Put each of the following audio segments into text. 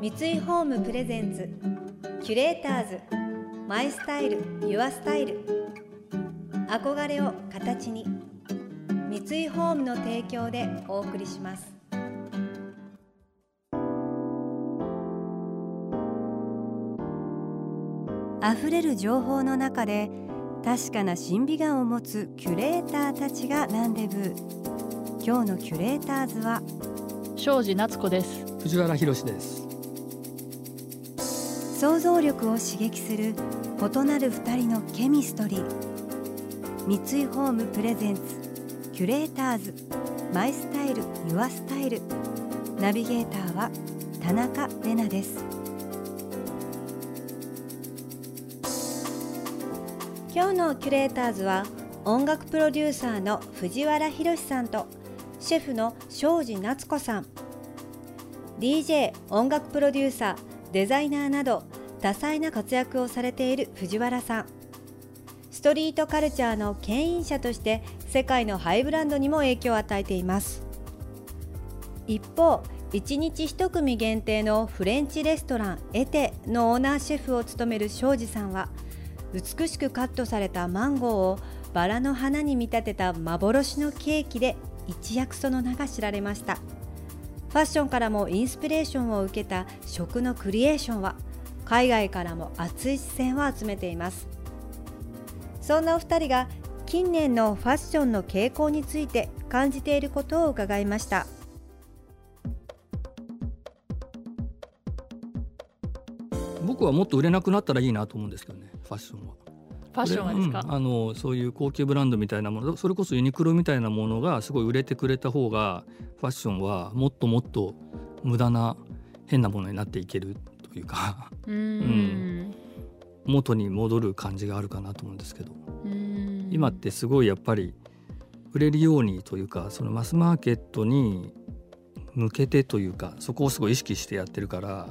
三井ホームプレゼンツキュレーターズマイスタイルユアスタイル。憧れを形に三井ホームの提供でお送りします。溢れる情報の中で確かな審美眼を持つキュレーターたちがランデブー今日のキュレーターズは庄司夏子です。藤原博です想像力を刺激する異なる二人のケミストリー。三井ホームプレゼンツキュレーターズ。マイスタイルユアスタイル。ナビゲーターは田中れなです。今日のキュレーターズは音楽プロデューサーの藤原宏さんとシェフの庄司夏子さん。DJ 音楽プロデューサーデザイナーなど多彩な活躍をされている藤原さん。ストリートカルチャーの牽引者として世界のハイブランドにも影響を与えています。一方1日1組限定のフレンチレストランエテのオーナーシェフを務める庄司さんは美しくカットされたマンゴーをバラの花に見立てた幻のケーキで一躍その名が知られました。ファッションからもインスピレーションを受けた食のクリエーションは海外からも熱い視線を集めていますそんなお二人が近年のファッションの傾向について感じていることを伺いました僕はもっと売れなくなったらいいなと思うんですけどねファッションは。ファッションはですか、うん、あのそういう高級ブランドみたいなものそれこそユニクロみたいなものがすごい売れてくれた方がファッションはもっともっと無駄な変なものになっていけるというか うん、元に戻る感じがあるかなと思うんですけど。今ってすごいやっぱり売れるようにというかそのマスマーケットに向けてというかそこをすごい意識してやってるから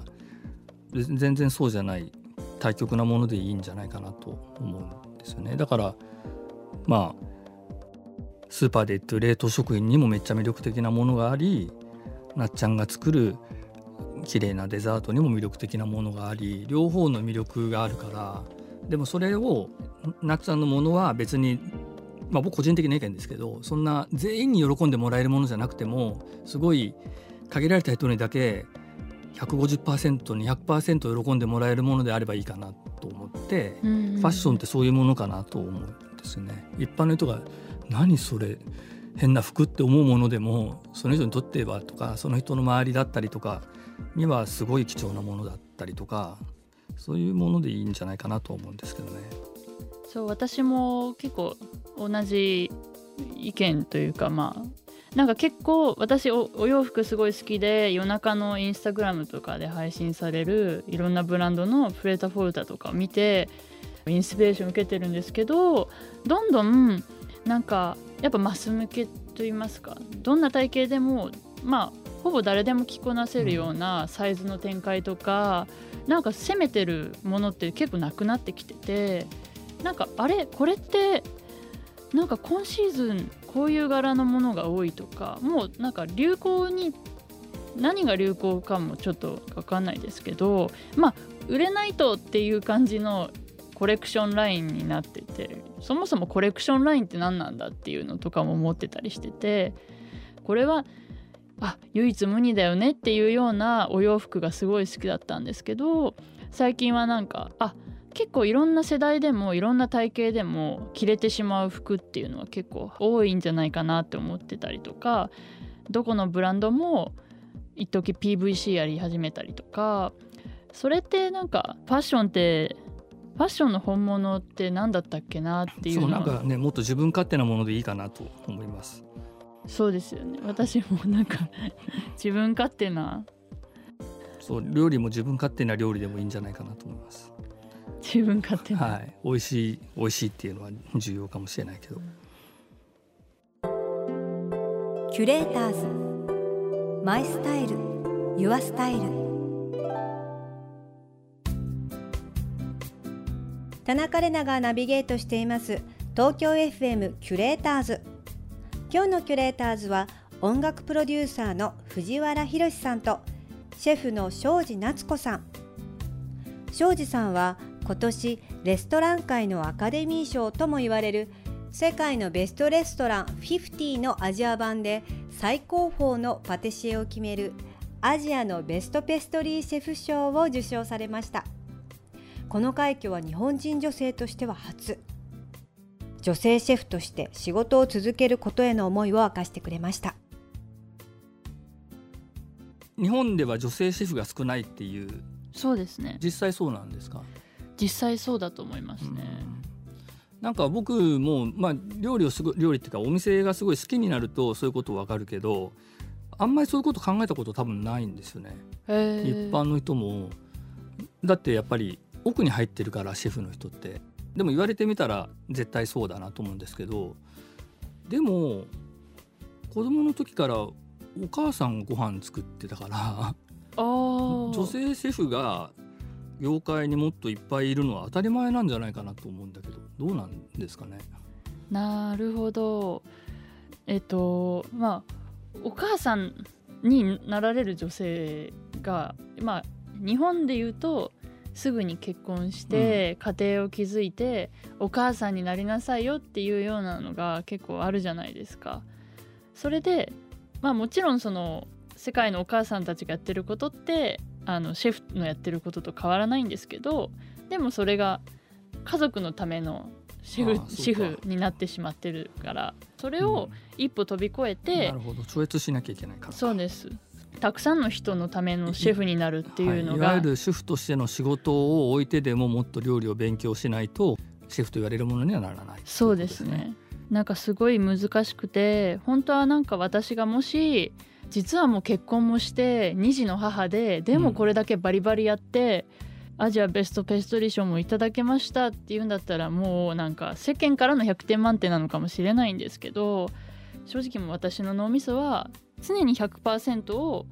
全然そうじゃない対極なものでいいんじゃないかなと思うんですよね。だからまあスーパーで売ってる冷凍食品にもめっちゃ魅力的なものがありなっちゃんが作る綺麗なデザートにも魅力的なものがあり両方の魅力があるからでもそれをなっちゃんのものは別にまあ僕個人的な意見ですけどそんな全員に喜んでもらえるものじゃなくてもすごい限られた人にだけ 150%200% 喜んでもらえるものであればいいかなと思って、ファッションってそういうものかなと思うんですよね。一般の人が何それ変な服って思うものでもその人にとってはとかその人の周りだったりとかにはすごい貴重なものだったりとかそういうものでいいんじゃないかなと思うんですけどね。そう私も結構同じ意見というかまあなんか結構私お洋服すごい好きで夜中のインスタグラムとかで配信されるいろんなブランドのプレータフォルタとかを見てインスピレーション受けてるんですけどどんどんなんかやっぱマス向けと言いますかどんな体型でもまあほぼ誰でも着こなせるようなサイズの展開とか、なんか攻めてるものって結構なくなってきててなんかあれこれってなんか今シーズンこういう柄のものが多いとかもうなんか流行に何が流行かもちょっと分かんないですけどまあ売れないとっていう感じのコレクションラインになっててそもそもコレクションラインって何なんだっていうのとかも思ってたりしててこれはあ唯一無二だよねっていうようなお洋服がすごい好きだったんですけど最近はなんかあ結構いろんな世代でもいろんな体型でも着れてしまう服っていうのは結構多いんじゃないかなって思ってたりとかどこのブランドも一時 PVC やり始めたりとかそれってなんかファッションってファッションの本物って何だったっけなっていうそうなんかねもっと自分勝手なものでいいかなと思います。そうですよね。私もなんか 自分勝手な。そう料理も自分勝手な料理でもいいんじゃないかなと思います自分勝手はい、美味しい美味しいっていうのは重要かもしれないけど、キュレーターズ。マイスタイル。ユアスタイル。田中れながナビゲートしています。東京 FM キュレーターズ。今日のキュレーターズは音楽プロデューサーの藤原宏さんとシェフの庄司夏子さん。庄司さんは今年レストラン界のアカデミー賞とも言われる世界のベストレストラン50のアジア版で最高峰のパティシエを決めるアジアのベストペストリーシェフ賞を受賞されました。この快挙は日本人女性としては初。女性シェフとして仕事を続けることへの思いを明かしてくれました。日本では女性シェフが少ないっていう。そうですね。実際そうなんですか？実際そうだと思いますね、なんか僕も、まあ、料理をすご料理っていうかお店がすごい好きになるとそういうことわかるけどあんまりそういうこと考えたこと多分ないんですよね。一般の人も。だってやっぱり奥に入ってるからシェフの人って。でも言われてみたら絶対そうだなと思うんですけどでも子供の時からお母さんご飯作ってたから女性シェフが業界にもっといっぱいいるのは当たり前なんじゃないかなと思うんだけどどうなんですかね？なるほど。えっとまあお母さんになられる女性がまあ日本で言うとすぐに結婚して家庭を築いて、お母さんになりなさいよっていうようなのが結構あるじゃないですか。それでまあもちろんその世界のお母さんたちがやってることってあのシェフのやってることと変わらないんですけどでもそれが家族のためのシェフシェフになってしまってるからそれを一歩飛び越えて、うん、なるほど。超越しなきゃいけないから。そうです。たくさんの人のためのシェフになるっていうのが、はい、いわゆる主婦としての仕事を置いてでももっと料理を勉強しないとシェフと言われるものにはならない、ね、そうですねなんかすごい難しくて本当はなんか私がもし実はもう結婚もして2児の母ででもこれだけバリバリやって、うん、アジアベストペストリー賞もいただけましたっていうんだったらもうなんか世間からの100点満点なのかもしれないんですけど正直も私の脳みそは常に100%を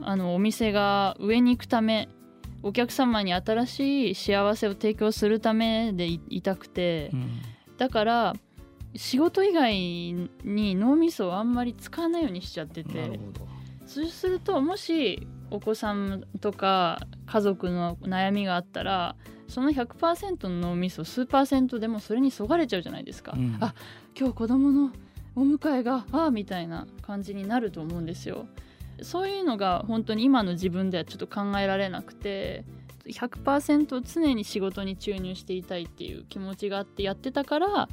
あのお店が上に行くためお客様に新しい幸せを提供するためでいたくて、うん、だから仕事以外に脳みそをあんまり使わないようにしちゃってて。そうするともしお子さんとか家族の悩みがあったらその100%の脳みそ数パーセントでもそれにそがれちゃうじゃないですか、うん、あ今日子供のお迎えがああみたいな感じになると思うんですよ。そういうのが本当に今の自分ではちょっと考えられなくて100%常に仕事に注入していたいっていう気持ちがあってやってたから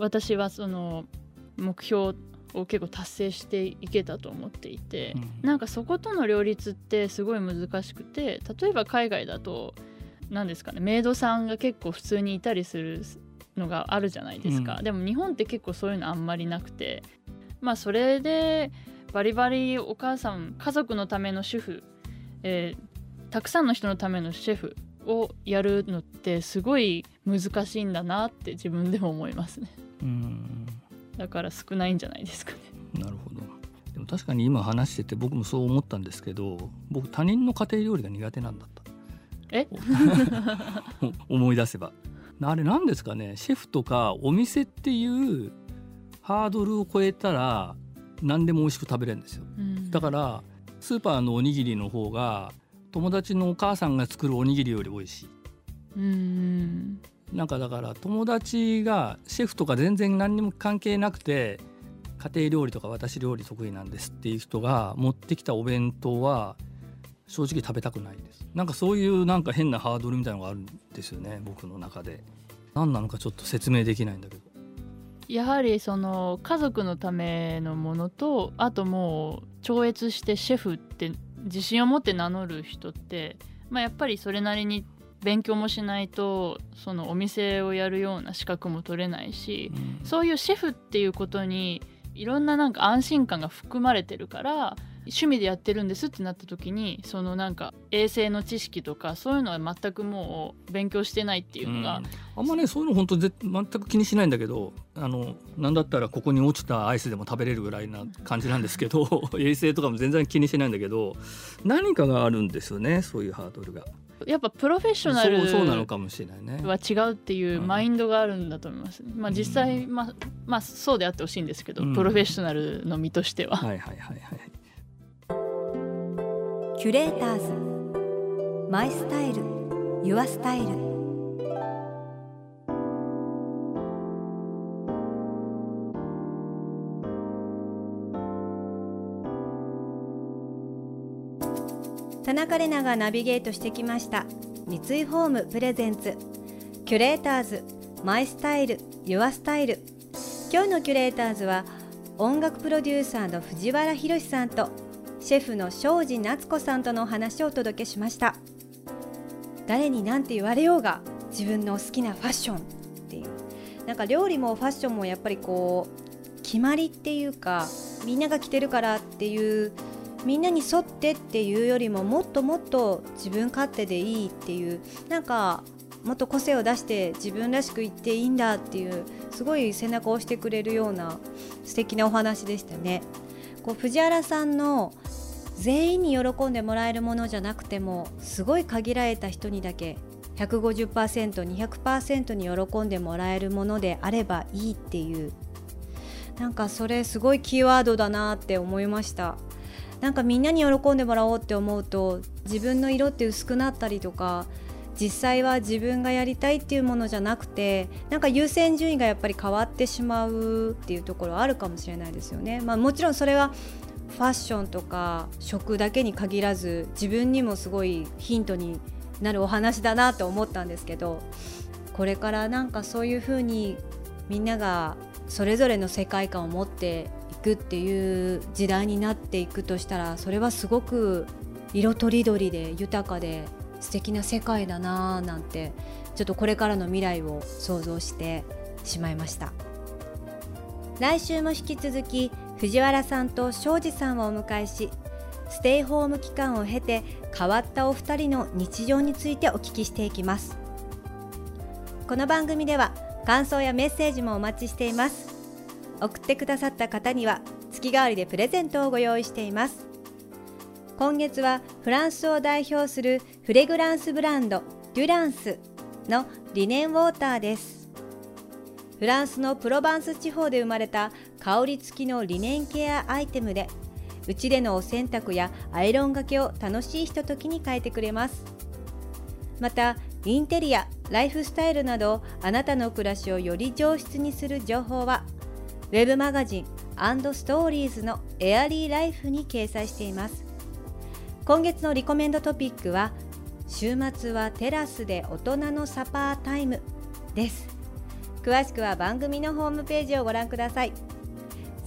私はその目標を結構達成していけたと思っていて、うん、なんかそことの両立ってすごい難しくて例えば海外だと何ですかねメイドさんが結構普通にいたりするのがあるじゃないですか、うん、でも日本って結構そういうのあんまりなくてまあそれでバリバリお母さん家族のための主婦、えー、たくさんの人のためのシェフをやるのってすごい難しいんだなって自分でも思いますね。うん。だから少ないんじゃないですかね。なるほど。でも確かに今話してて僕もそう思ったんですけど僕他人の家庭料理が苦手なんだった。え？思い出せば。あれ何ですかね？シェフとかお店っていうハードルを超えたら何でも美味しく食べれるんですよ、うん、だからスーパーのおにぎりの方が友達のお母さんが作るおにぎりより美味しい。うんなんかだから友達がシェフとか全然何にも関係なくて家庭料理とか私料理得意なんですっていう人が持ってきたお弁当は正直食べたくないです。なんかそういうなんか変なハードルみたいのがあるんですよね僕の中で。何なのかちょっと説明できないんだけど。やはりその家族のためのものとあともう超越してシェフって自信を持って名乗る人って、まあ、やっぱりそれなりに勉強もしないとそのお店をやるような資格も取れないし、うん、そういうシェフっていうことにいろんななんか安心感が含まれてるから趣味でやってるんですってなった時にそのなんか衛生の知識とかそういうのは全くもう勉強してないっていうのが、うん、あんまねそういうの本当全く気にしないんだけどあのなんだったらここに落ちたアイスでも食べれるぐらいな感じなんですけど 衛生とかも全然気にしないんだけど何かがあるんですよねそういうハードルが。やっぱプロフェッショナルそうなのかもしれないね。は違うっていうマインドがあるんだと思います、ね、まあ実際、まあまあそうであってほしいんですけど、プロフェッショナルの身としては。はいはいはいはいキュレーターズ。マイスタイル。ユアスタイル。田中れながナビゲートしてきました。三井ホームプレゼンツ。キュレーターズ。マイスタイル。ユアスタイル。今日のキュレーターズは音楽プロデューサーの藤原宏さんとシェフの庄司夏子さんとのお話をお届けしました誰に何て言われようが自分の好きなファッションっていうなんか料理もファッションもやっぱりこう決まりっていうかみんなが着てるからっていうみんなに沿ってっていうよりももっともっと自分勝手でいいっていうなんかもっと個性を出して自分らしく言っていいんだっていうすごい背中を押してくれるような素敵なお話でしたね。こう藤原さんの全員に喜んでもらえるものじゃなくてもすごい限られた人にだけ 150%200% に喜んでもらえるものであればいいっていうなんかそれすごいキーワードだなって思いましたなんかみんなに喜んでもらおうって思うと自分の色って薄くなったりとか実際は自分がやりたいっていうものじゃなくてなんか優先順位がやっぱり変わってしまうっていうところあるかもしれないですよね。まあ、もちろんそれはファッションとか食だけに限らず自分にもすごいヒントになるお話だなと思ったんですけどこれからなんかそういうふうにみんながそれぞれの世界観を持っていくっていう時代になっていくとしたらそれはすごく色とりどりで豊かで素敵な世界だなーなんてちょっとこれからの未来を想像してしまいました。来週も引き続き藤原さんと庄司さんをお迎えしステイホーム期間を経て変わったお二人の日常についてお聞きしていきます。この番組では感想やメッセージもお待ちしています。送ってくださった方には月替わりでプレゼントをご用意しています。今月はフランスを代表するフレグランスブランドデュランスのリネンウォーターです。フランスのプロバンス地方で生まれた香り付きのリネンケアアイテムでうちでのお洗濯やアイロンがけを楽しいひとときに変えてくれます。またインテリアライフスタイルなどあなたの暮らしをより上質にする情報はウェブマガジンストーリーズのエアリーライフに掲載しています。今月のリコメンドトピックは週末はテラスで大人のサパータイムです。詳しくは番組のホームページをご覧ください。